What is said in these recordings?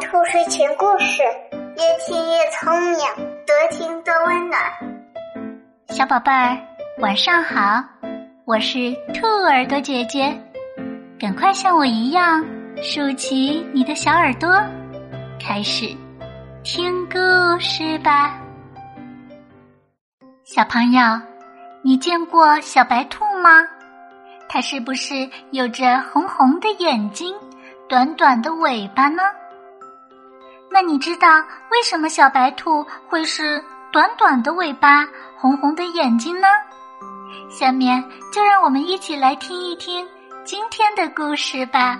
兔睡前故事，越听越聪明，多听多温暖。小宝贝儿，晚上好，我是兔耳朵姐姐，赶快像我一样竖起你的小耳朵，开始听故事吧。小朋友，你见过小白兔吗？它是不是有着红红的眼睛？短短的尾巴呢？那你知道为什么小白兔会是短短的尾巴、红红的眼睛呢？下面就让我们一起来听一听今天的故事吧。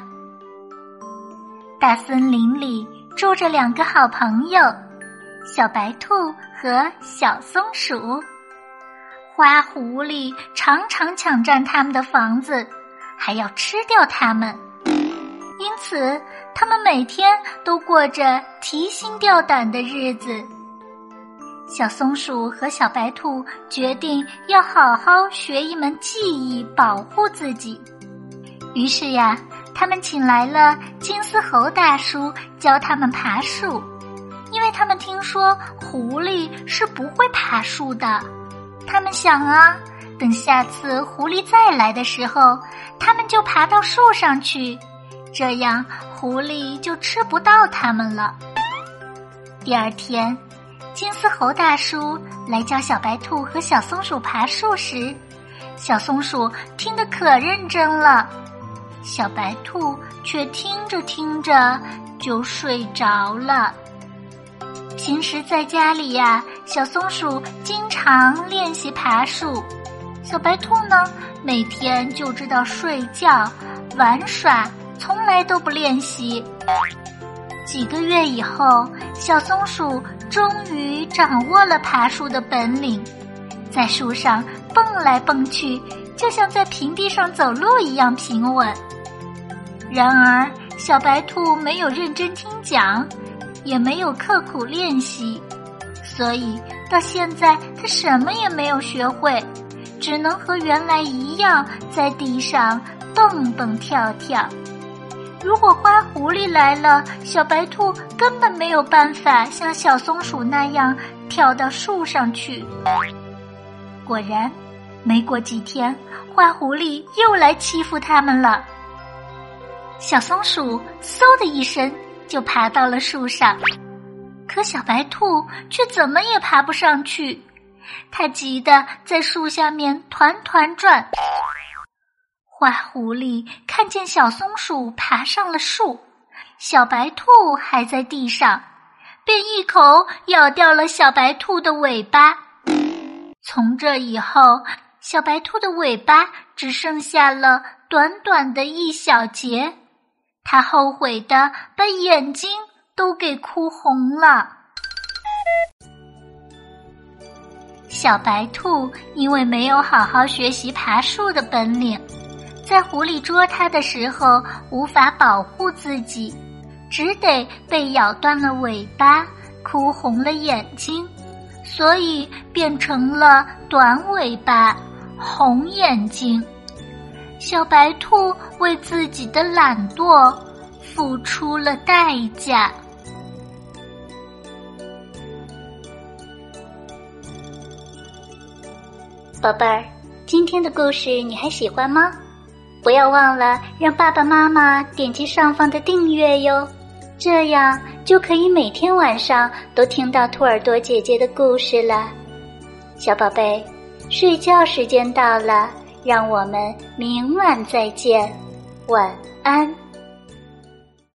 大森林里住着两个好朋友，小白兔和小松鼠。花狐狸常常抢占他们的房子，还要吃掉它们。因此，他们每天都过着提心吊胆的日子。小松鼠和小白兔决定要好好学一门技艺，保护自己。于是呀，他们请来了金丝猴大叔教他们爬树，因为他们听说狐狸是不会爬树的。他们想啊，等下次狐狸再来的时候，他们就爬到树上去。这样，狐狸就吃不到它们了。第二天，金丝猴大叔来教小白兔和小松鼠爬树时，小松鼠听得可认真了，小白兔却听着听着就睡着了。平时在家里呀，小松鼠经常练习爬树，小白兔呢，每天就知道睡觉、玩耍。从来都不练习。几个月以后，小松鼠终于掌握了爬树的本领，在树上蹦来蹦去，就像在平地上走路一样平稳。然而，小白兔没有认真听讲，也没有刻苦练习，所以到现在它什么也没有学会，只能和原来一样在地上蹦蹦跳跳。如果花狐狸来了，小白兔根本没有办法像小松鼠那样跳到树上去。果然，没过几天，花狐狸又来欺负他们了。小松鼠嗖的一声就爬到了树上，可小白兔却怎么也爬不上去，它急得在树下面团团转。花狐狸看见小松鼠爬上了树，小白兔还在地上，便一口咬掉了小白兔的尾巴。从这以后，小白兔的尾巴只剩下了短短的一小截，它后悔的把眼睛都给哭红了。小白兔因为没有好好学习爬树的本领。在狐狸捉它的时候，无法保护自己，只得被咬断了尾巴，哭红了眼睛，所以变成了短尾巴、红眼睛。小白兔为自己的懒惰付出了代价。宝贝儿，今天的故事你还喜欢吗？不要忘了让爸爸妈妈点击上方的订阅哟，这样就可以每天晚上都听到兔耳朵姐姐的故事了。小宝贝，睡觉时间到了，让我们明晚再见，晚安。